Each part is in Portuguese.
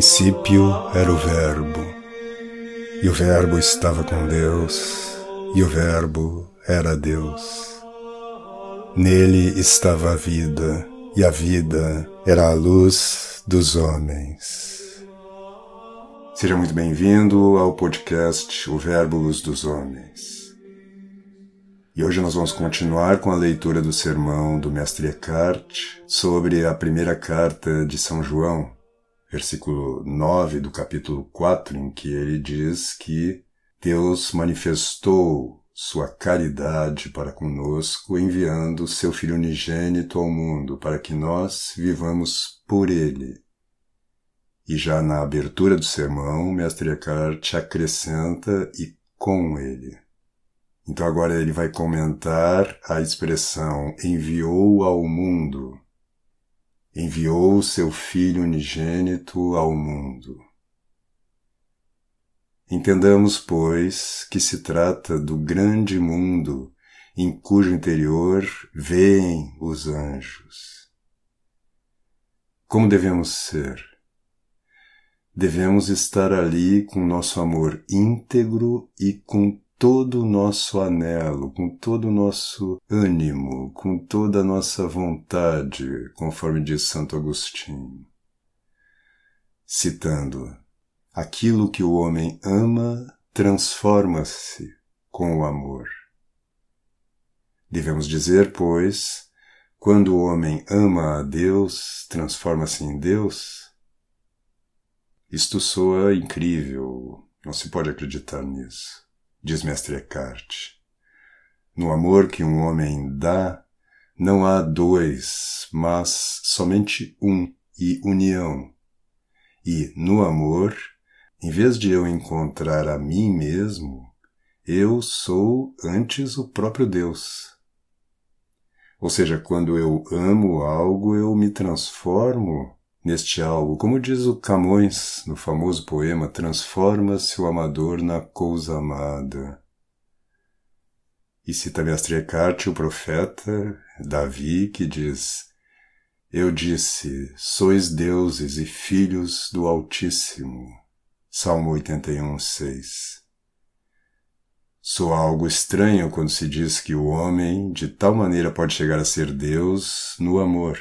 princípio era o Verbo, e o Verbo estava com Deus, e o Verbo era Deus. Nele estava a vida, e a vida era a luz dos homens. Seja muito bem-vindo ao podcast O Verbo Luz dos Homens. E hoje nós vamos continuar com a leitura do sermão do Mestre Eckhart sobre a primeira carta de São João, versículo 9 do capítulo 4, em que ele diz que Deus manifestou sua caridade para conosco, enviando seu Filho unigênito ao mundo, para que nós vivamos por ele. E já na abertura do sermão, Mestre Eckhart acrescenta e com ele. Então agora ele vai comentar a expressão enviou ao mundo enviou seu Filho unigênito ao mundo. Entendamos, pois, que se trata do grande mundo em cujo interior veem os anjos. Como devemos ser? Devemos estar ali com nosso amor íntegro e com todo o nosso anelo, com todo o nosso ânimo, com toda a nossa vontade, conforme diz Santo Agostinho. Citando: Aquilo que o homem ama transforma-se com o amor. Devemos dizer, pois, quando o homem ama a Deus, transforma-se em Deus? Isto soa incrível, não se pode acreditar nisso diz Mestre Eckhart. No amor que um homem dá, não há dois, mas somente um e união. E no amor, em vez de eu encontrar a mim mesmo, eu sou antes o próprio Deus. Ou seja, quando eu amo algo, eu me transformo Neste algo, como diz o Camões no famoso poema, transforma-se o amador na coisa amada. E cita Mestre Eckhart, o profeta, Davi, que diz, Eu disse, sois deuses e filhos do Altíssimo. Salmo 81, 6. Soa algo estranho quando se diz que o homem de tal maneira pode chegar a ser Deus no amor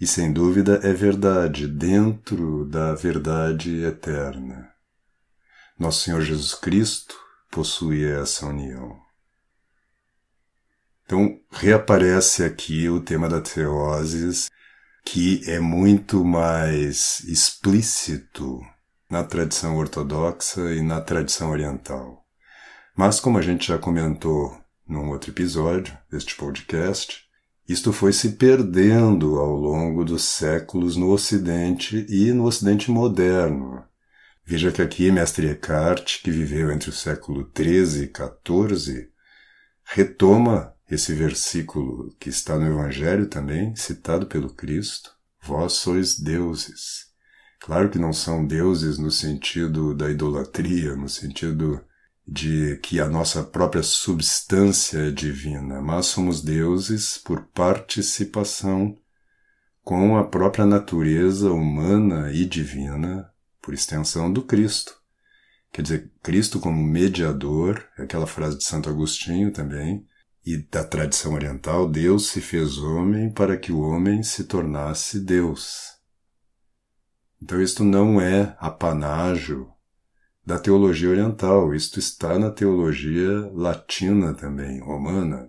e sem dúvida é verdade dentro da verdade eterna. Nosso Senhor Jesus Cristo possui essa união. Então, reaparece aqui o tema da teoses, que é muito mais explícito na tradição ortodoxa e na tradição oriental. Mas, como a gente já comentou num outro episódio deste podcast, isto foi se perdendo ao longo dos séculos no Ocidente e no Ocidente moderno. Veja que aqui Mestre Eckhart, que viveu entre o século XIII e XIV, retoma esse versículo que está no Evangelho também, citado pelo Cristo: Vós sois deuses. Claro que não são deuses no sentido da idolatria, no sentido de que a nossa própria substância é divina, mas somos deuses por participação com a própria natureza humana e divina, por extensão do Cristo. Quer dizer, Cristo como mediador, é aquela frase de Santo Agostinho também, e da tradição oriental, Deus se fez homem para que o homem se tornasse Deus. Então isto não é apanágio da teologia oriental. Isto está na teologia latina também, romana.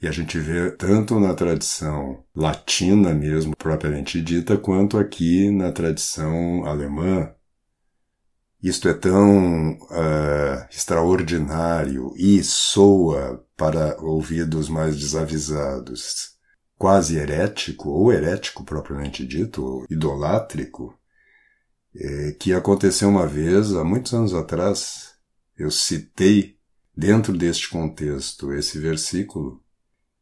E a gente vê tanto na tradição latina mesmo, propriamente dita, quanto aqui na tradição alemã. Isto é tão uh, extraordinário e soa para ouvidos mais desavisados, quase herético, ou herético propriamente dito, ou idolátrico, é, que aconteceu uma vez, há muitos anos atrás, eu citei dentro deste contexto esse versículo,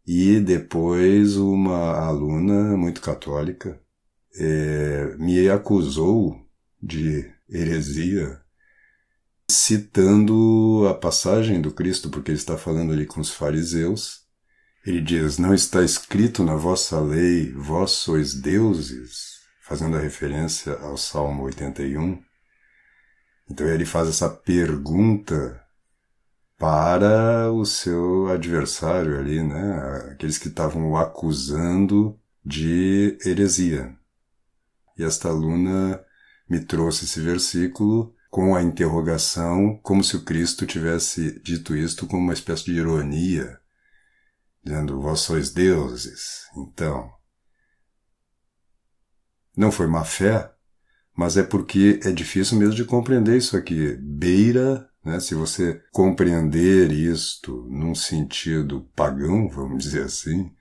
e depois uma aluna muito católica é, me acusou de heresia, citando a passagem do Cristo, porque ele está falando ali com os fariseus. Ele diz: Não está escrito na vossa lei, vós sois deuses? Fazendo a referência ao Salmo 81. Então ele faz essa pergunta para o seu adversário ali, né? Aqueles que estavam o acusando de heresia. E esta aluna me trouxe esse versículo com a interrogação, como se o Cristo tivesse dito isto com uma espécie de ironia, dizendo: Vós sois deuses. Então, não foi má fé, mas é porque é difícil mesmo de compreender isso aqui. Beira, né, se você compreender isto num sentido pagão, vamos dizer assim,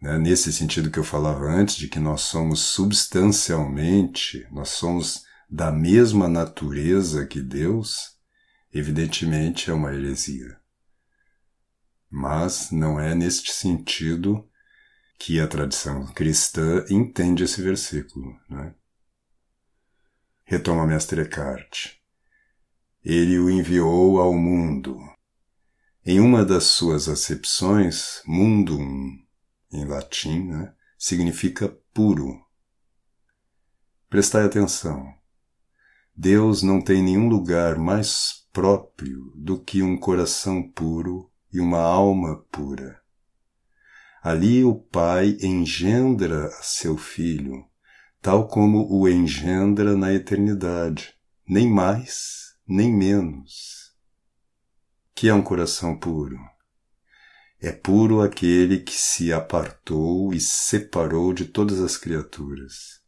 né, nesse sentido que eu falava antes, de que nós somos substancialmente, nós somos da mesma natureza que Deus, evidentemente é uma heresia. Mas não é neste sentido que a tradição cristã entende esse versículo. Né? Retoma Mestre Eckhart. Ele o enviou ao mundo. Em uma das suas acepções, mundum, em latim, né, significa puro. Prestai atenção. Deus não tem nenhum lugar mais próprio do que um coração puro e uma alma pura. Ali o Pai engendra seu Filho, tal como o engendra na eternidade, nem mais, nem menos. Que é um coração puro? É puro aquele que se apartou e separou de todas as criaturas,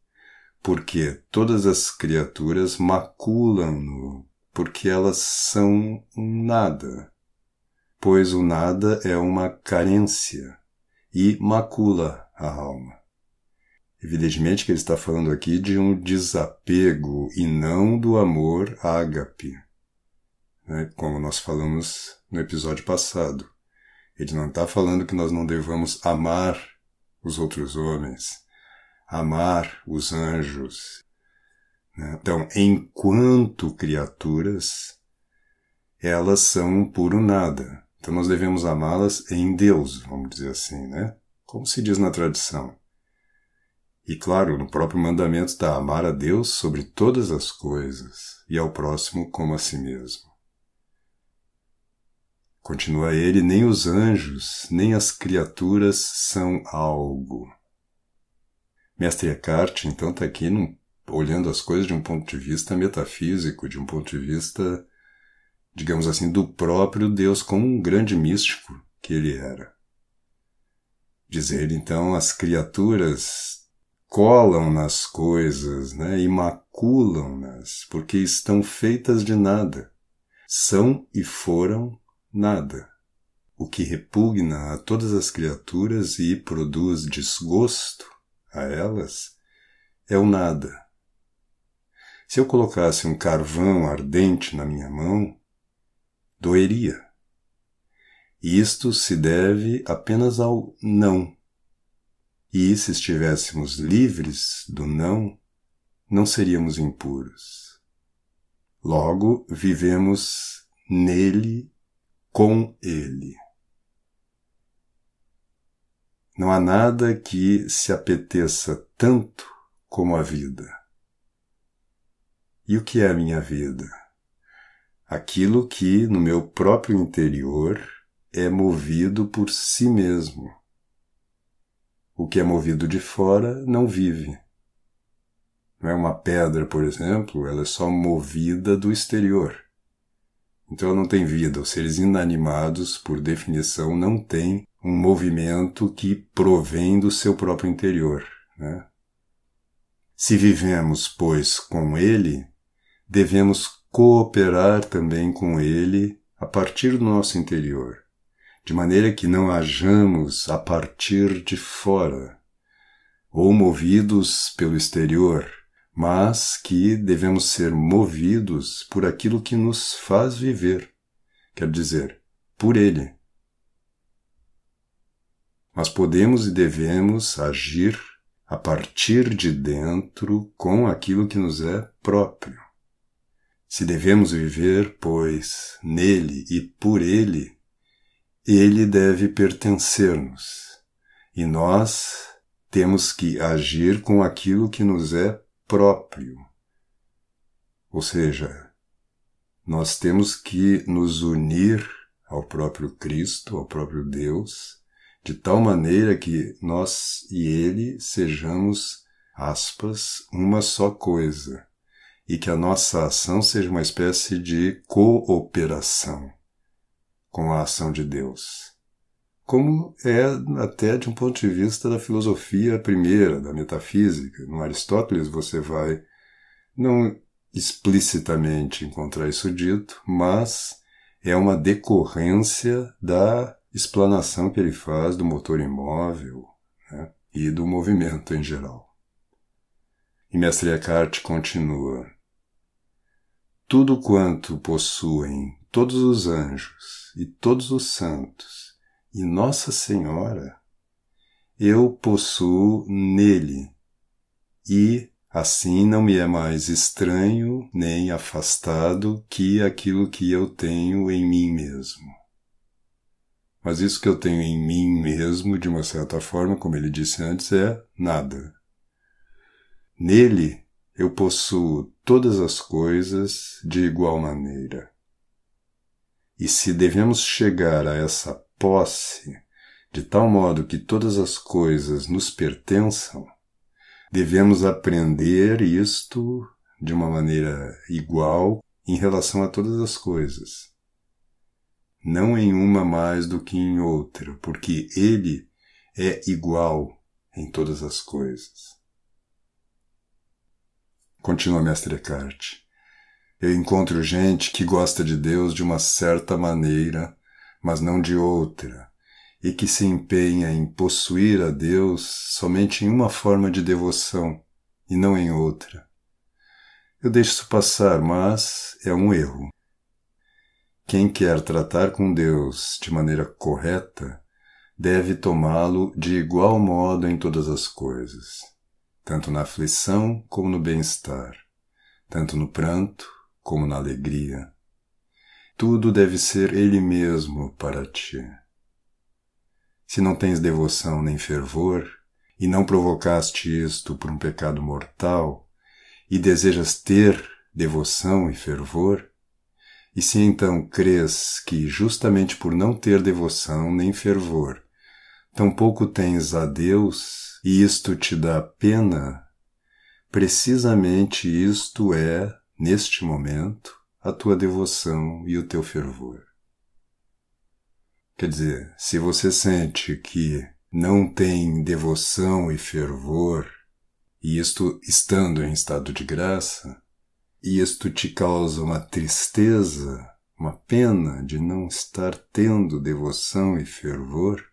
porque todas as criaturas maculam-no, porque elas são um nada, pois o nada é uma carência e macula a alma. Evidentemente que ele está falando aqui de um desapego e não do amor ágape, né? como nós falamos no episódio passado. Ele não está falando que nós não devamos amar os outros homens, amar os anjos. Né? Então, enquanto criaturas, elas são puro nada. Então nós devemos amá-las em Deus, vamos dizer assim, né? Como se diz na tradição. E claro, no próprio mandamento está amar a Deus sobre todas as coisas e ao próximo como a si mesmo. Continua ele, nem os anjos, nem as criaturas são algo. Mestre Eckhart, então, está aqui num, olhando as coisas de um ponto de vista metafísico, de um ponto de vista digamos assim, do próprio Deus como um grande místico que ele era. Diz ele, então, as criaturas colam nas coisas né, e maculam-nas, porque estão feitas de nada. São e foram nada. O que repugna a todas as criaturas e produz desgosto a elas é o nada. Se eu colocasse um carvão ardente na minha mão, doeria. Isto se deve apenas ao não. E se estivéssemos livres do não, não seríamos impuros. Logo, vivemos nele, com ele. Não há nada que se apeteça tanto como a vida. E o que é a minha vida? Aquilo que, no meu próprio interior, é movido por si mesmo. O que é movido de fora não vive. Não é uma pedra, por exemplo, ela é só movida do exterior. Então ela não tem vida. Os seres inanimados, por definição, não têm um movimento que provém do seu próprio interior. Né? Se vivemos, pois, com ele, devemos cooperar também com Ele a partir do nosso interior, de maneira que não hajamos a partir de fora, ou movidos pelo exterior, mas que devemos ser movidos por aquilo que nos faz viver, quer dizer, por Ele. Mas podemos e devemos agir a partir de dentro com aquilo que nos é próprio. Se devemos viver, pois, nele e por ele, ele deve pertencer-nos, e nós temos que agir com aquilo que nos é próprio. Ou seja, nós temos que nos unir ao próprio Cristo, ao próprio Deus, de tal maneira que nós e Ele sejamos, aspas, uma só coisa, e que a nossa ação seja uma espécie de cooperação com a ação de Deus. Como é até de um ponto de vista da filosofia primeira, da metafísica. No Aristóteles você vai não explicitamente encontrar isso dito, mas é uma decorrência da explanação que ele faz do motor imóvel né, e do movimento em geral. E Mestre Eckhart continua: Tudo quanto possuem todos os anjos e todos os santos e Nossa Senhora, eu possuo nele e Assim não me é mais estranho nem afastado que aquilo que eu tenho em mim mesmo. Mas isso que eu tenho em mim mesmo, de uma certa forma, como ele disse antes, é nada. Nele eu possuo todas as coisas de igual maneira. E se devemos chegar a essa posse de tal modo que todas as coisas nos pertençam, Devemos aprender isto de uma maneira igual em relação a todas as coisas. Não em uma mais do que em outra, porque ele é igual em todas as coisas. Continua Mestre Eckhart. Eu encontro gente que gosta de Deus de uma certa maneira, mas não de outra, e que se empenha em possuir a Deus somente em uma forma de devoção e não em outra. Eu deixo isso passar, mas é um erro. Quem quer tratar com Deus de maneira correta deve tomá-lo de igual modo em todas as coisas, tanto na aflição como no bem-estar, tanto no pranto como na alegria. Tudo deve ser Ele mesmo para ti. Se não tens devoção nem fervor, e não provocaste isto por um pecado mortal, e desejas ter devoção e fervor, e se então crês que, justamente por não ter devoção nem fervor, tampouco tens a Deus, e isto te dá pena, precisamente isto é, neste momento, a tua devoção e o teu fervor. Quer dizer, se você sente que não tem devoção e fervor, e isto estando em estado de graça, e isto te causa uma tristeza, uma pena de não estar tendo devoção e fervor,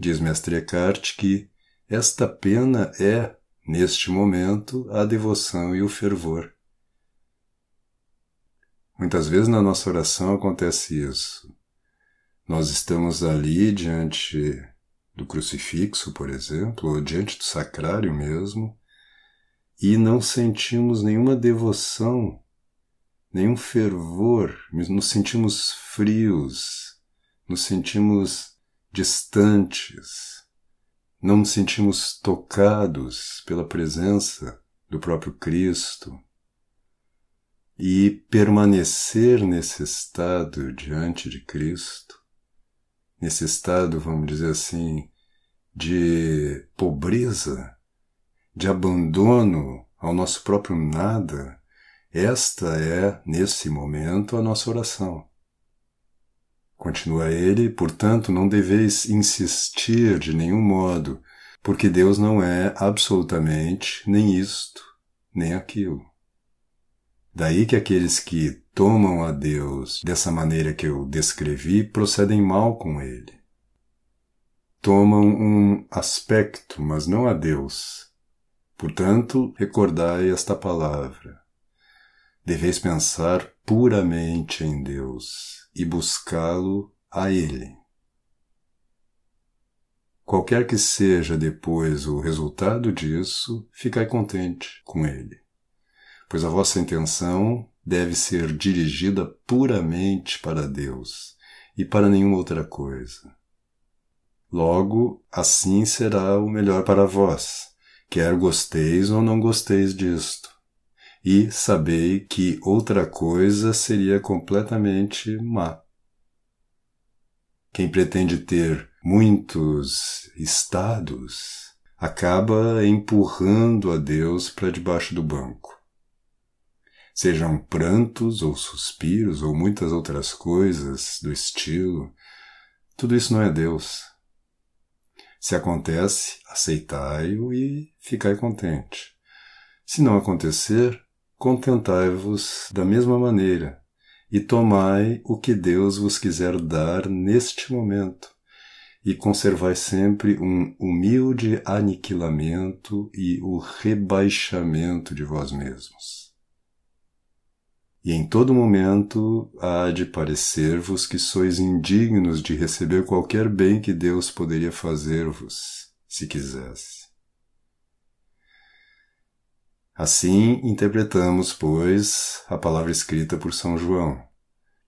diz Mestre Eckhart que esta pena é, neste momento, a devoção e o fervor. Muitas vezes na nossa oração acontece isso. Nós estamos ali diante do crucifixo, por exemplo, ou diante do sacrário mesmo, e não sentimos nenhuma devoção, nenhum fervor, nos sentimos frios, nos sentimos distantes, não nos sentimos tocados pela presença do próprio Cristo. E permanecer nesse estado diante de Cristo nesse estado, vamos dizer assim, de pobreza, de abandono ao nosso próprio nada, esta é, nesse momento, a nossa oração. Continua ele, portanto, não deveis insistir de nenhum modo, porque Deus não é absolutamente nem isto, nem aquilo. Daí que aqueles que tomam a Deus dessa maneira que eu descrevi procedem mal com ele. Tomam um aspecto, mas não a Deus. Portanto, recordai esta palavra. Deveis pensar puramente em Deus e buscá-lo a Ele. Qualquer que seja depois o resultado disso, ficai contente com ele pois a vossa intenção deve ser dirigida puramente para Deus e para nenhuma outra coisa. Logo, assim será o melhor para vós, quer gosteis ou não gosteis disto. E sabei que outra coisa seria completamente má. Quem pretende ter muitos estados acaba empurrando a Deus para debaixo do banco. Sejam prantos ou suspiros ou muitas outras coisas do estilo, tudo isso não é Deus. Se acontece, aceitai-o e ficai contente. Se não acontecer, contentai-vos da mesma maneira e tomai o que Deus vos quiser dar neste momento e conservai sempre um humilde aniquilamento e o rebaixamento de vós mesmos. E em todo momento há de parecer-vos que sois indignos de receber qualquer bem que Deus poderia fazer-vos, se quisesse. Assim interpretamos, pois, a palavra escrita por São João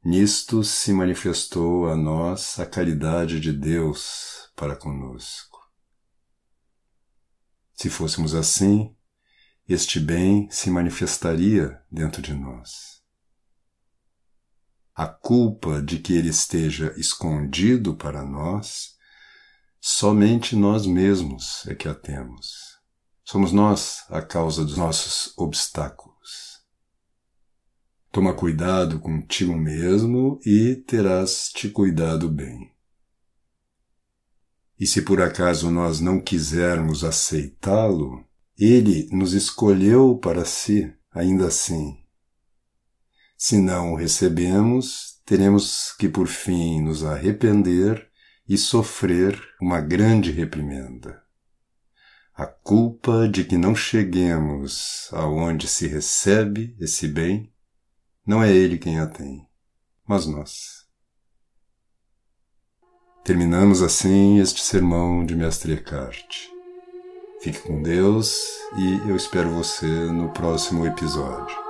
Nisto se manifestou a nós a caridade de Deus para conosco. Se fôssemos assim, este bem se manifestaria dentro de nós. A culpa de que ele esteja escondido para nós, somente nós mesmos é que a temos. Somos nós a causa dos nossos obstáculos. Toma cuidado contigo mesmo e terás te cuidado bem. E se por acaso nós não quisermos aceitá-lo, ele nos escolheu para si, ainda assim. Se não o recebemos, teremos que por fim nos arrepender e sofrer uma grande reprimenda. A culpa de que não cheguemos aonde se recebe esse bem não é ele quem a tem, mas nós. Terminamos assim este sermão de Mestre Eckhart. Fique com Deus e eu espero você no próximo episódio.